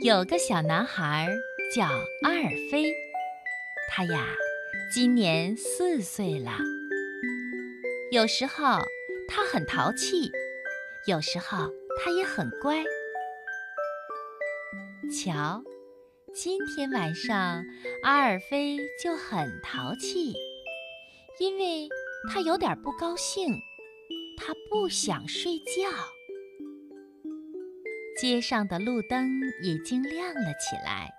有个小男孩叫阿尔菲，他呀今年四岁了。有时候他很淘气，有时候他也很乖。瞧，今天晚上阿尔菲就很淘气，因为他有点不高兴，他不想睡觉。街上的路灯已经亮了起来，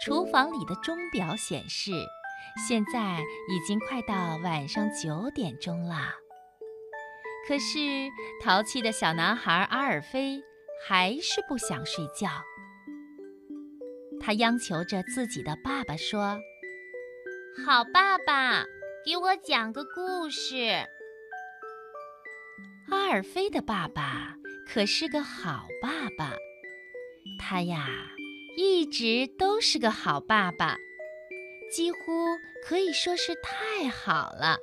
厨房里的钟表显示，现在已经快到晚上九点钟了。可是淘气的小男孩阿尔菲还是不想睡觉，他央求着自己的爸爸说：“好爸爸，给我讲个故事。”阿尔菲的爸爸。可是个好爸爸，他呀一直都是个好爸爸，几乎可以说是太好了。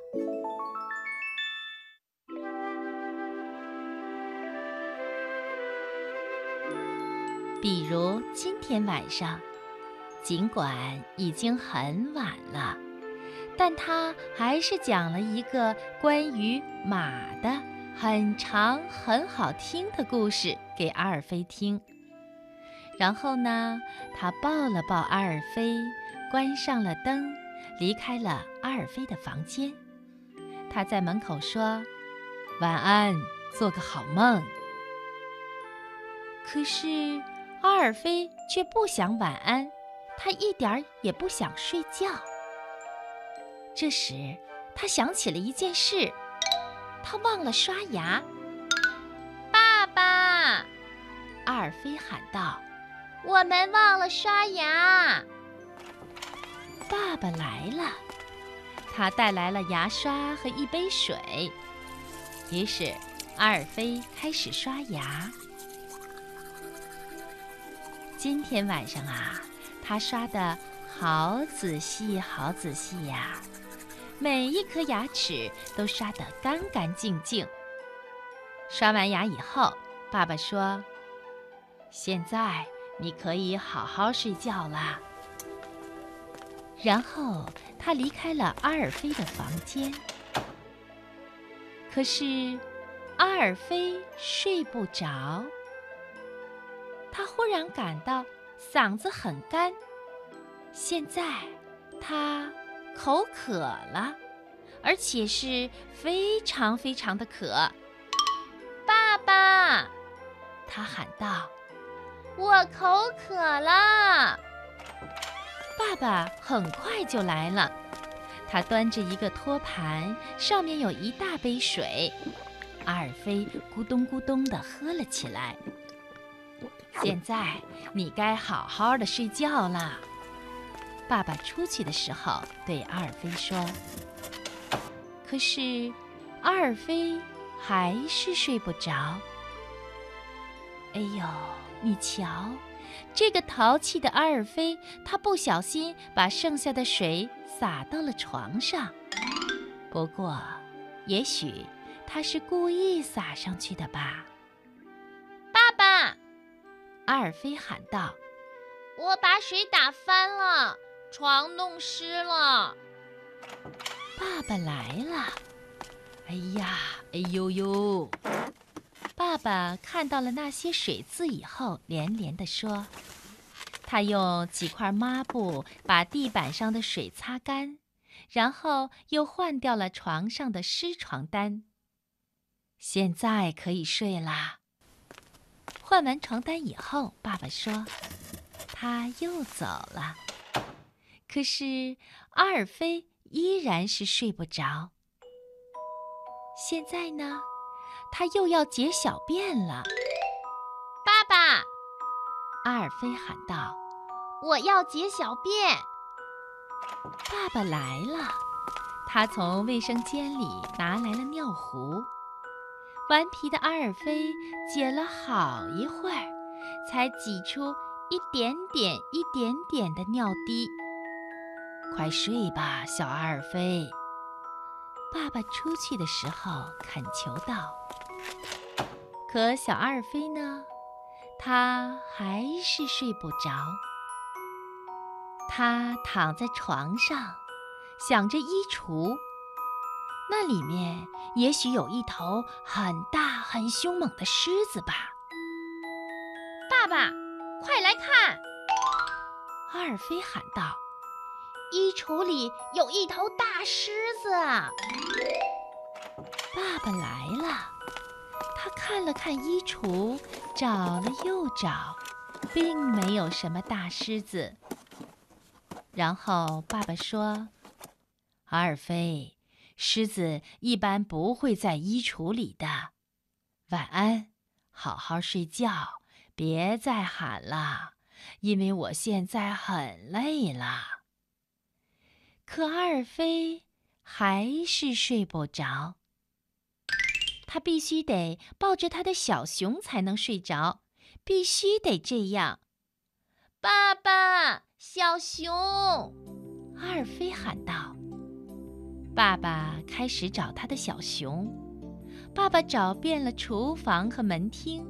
比如今天晚上，尽管已经很晚了，但他还是讲了一个关于马的。很长、很好听的故事给阿尔菲听。然后呢，他抱了抱阿尔菲，关上了灯，离开了阿尔菲的房间。他在门口说：“晚安，做个好梦。”可是阿尔菲却不想晚安，他一点儿也不想睡觉。这时，他想起了一件事。他忘了刷牙，爸爸！阿尔菲喊道：“我们忘了刷牙。”爸爸来了，他带来了牙刷和一杯水。于是阿尔菲开始刷牙。今天晚上啊，他刷的好仔细，好仔细呀。每一颗牙齿都刷得干干净净。刷完牙以后，爸爸说：“现在你可以好好睡觉啦。”然后他离开了阿尔菲的房间。可是阿尔菲睡不着，他忽然感到嗓子很干。现在他。口渴了，而且是非常非常的渴。爸爸，他喊道：“我口渴了。”爸爸很快就来了，他端着一个托盘，上面有一大杯水。阿尔菲咕咚咕咚地喝了起来。现在你该好好的睡觉了。爸爸出去的时候对阿尔菲说：“可是，阿尔菲还是睡不着。哎呦，你瞧，这个淘气的阿尔菲，他不小心把剩下的水洒到了床上。不过，也许他是故意洒上去的吧。”爸爸，阿尔菲喊道：“我把水打翻了。”床弄湿了，爸爸来了！哎呀，哎呦呦！爸爸看到了那些水渍以后，连连地说：“他用几块抹布把地板上的水擦干，然后又换掉了床上的湿床单。现在可以睡啦。”换完床单以后，爸爸说：“他又走了。”可是阿尔菲依然是睡不着。现在呢，他又要解小便了。爸爸，阿尔菲喊道：“我要解小便。”爸爸来了，他从卫生间里拿来了尿壶。顽皮的阿尔菲解了好一会儿，才挤出一点点、一点点的尿滴。快睡吧，小阿尔菲。爸爸出去的时候恳求道。可小阿尔菲呢？他还是睡不着。他躺在床上，想着衣橱，那里面也许有一头很大很凶猛的狮子吧。爸爸，快来看！阿尔菲喊道：“衣橱里有一头大狮子！”爸爸来了，他看了看衣橱，找了又找，并没有什么大狮子。然后爸爸说：“阿尔菲，狮子一般不会在衣橱里的。晚安，好好睡觉，别再喊了，因为我现在很累了。”可阿尔菲还是睡不着。他必须得抱着他的小熊才能睡着，必须得这样。爸爸。小熊，阿尔菲喊道：“爸爸开始找他的小熊。爸爸找遍了厨房和门厅，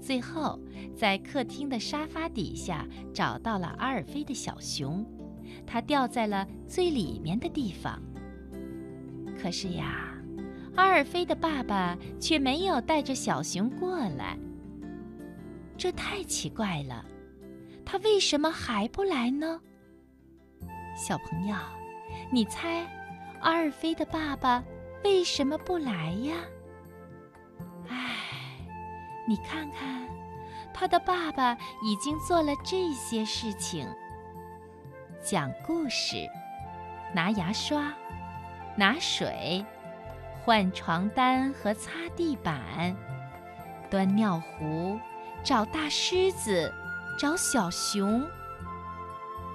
最后在客厅的沙发底下找到了阿尔菲的小熊。它掉在了最里面的地方。可是呀，阿尔菲的爸爸却没有带着小熊过来。这太奇怪了。”他为什么还不来呢？小朋友，你猜，阿尔菲的爸爸为什么不来呀？唉，你看看，他的爸爸已经做了这些事情：讲故事、拿牙刷、拿水、换床单和擦地板、端尿壶、找大狮子。找小熊，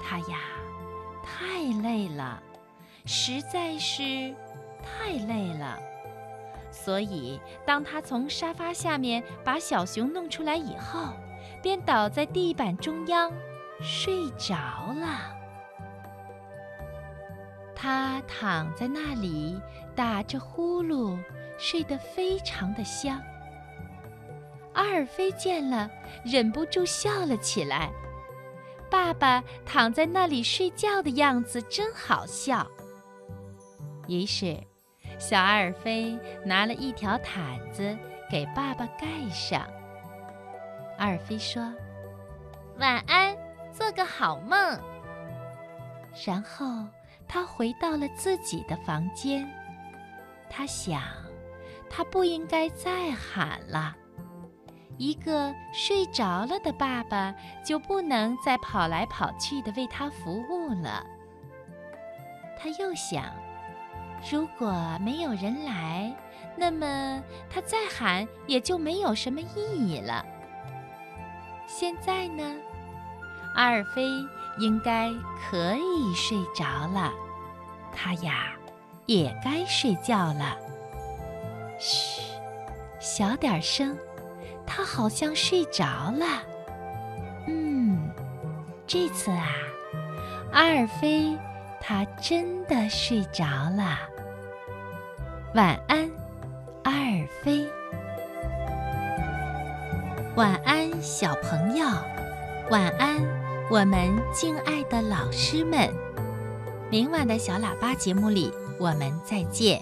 他呀，太累了，实在是太累了。所以，当他从沙发下面把小熊弄出来以后，便倒在地板中央睡着了。他躺在那里打着呼噜，睡得非常的香。阿尔菲见了，忍不住笑了起来。爸爸躺在那里睡觉的样子真好笑。于是，小阿尔菲拿了一条毯子给爸爸盖上。阿尔菲说：“晚安，做个好梦。”然后他回到了自己的房间。他想，他不应该再喊了。一个睡着了的爸爸就不能再跑来跑去的为他服务了。他又想，如果没有人来，那么他再喊也就没有什么意义了。现在呢，阿尔菲应该可以睡着了，他呀也该睡觉了。嘘，小点声。他好像睡着了。嗯，这次啊，阿尔菲他真的睡着了。晚安，阿尔菲。晚安，小朋友。晚安，我们敬爱的老师们。明晚的小喇叭节目里，我们再见。